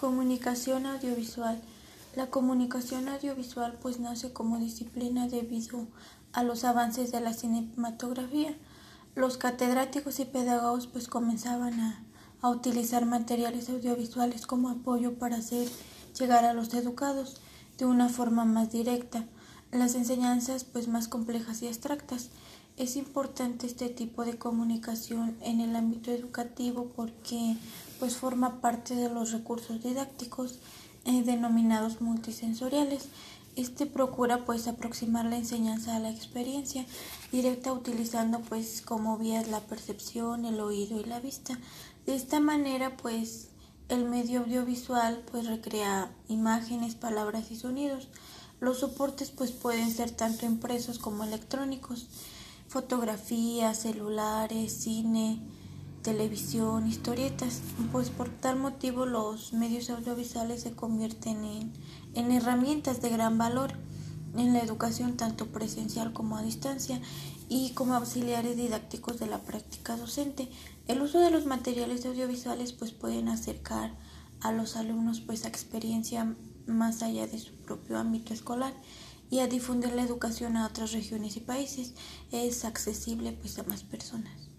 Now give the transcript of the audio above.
Comunicación audiovisual. La comunicación audiovisual pues nace como disciplina debido a los avances de la cinematografía. Los catedráticos y pedagogos pues comenzaban a, a utilizar materiales audiovisuales como apoyo para hacer llegar a los educados de una forma más directa las enseñanzas pues más complejas y abstractas. Es importante este tipo de comunicación en el ámbito educativo porque pues forma parte de los recursos didácticos eh, denominados multisensoriales. Este procura pues aproximar la enseñanza a la experiencia directa utilizando pues como vías la percepción, el oído y la vista. De esta manera pues el medio audiovisual pues recrea imágenes, palabras y sonidos. Los soportes pues pueden ser tanto impresos como electrónicos, fotografías, celulares, cine, televisión, historietas. Pues por tal motivo los medios audiovisuales se convierten en, en herramientas de gran valor en la educación tanto presencial como a distancia y como auxiliares didácticos de la práctica docente. El uso de los materiales audiovisuales pues pueden acercar a los alumnos pues a experiencia más allá de su propio ámbito escolar y a difundir la educación a otras regiones y países es accesible pues a más personas.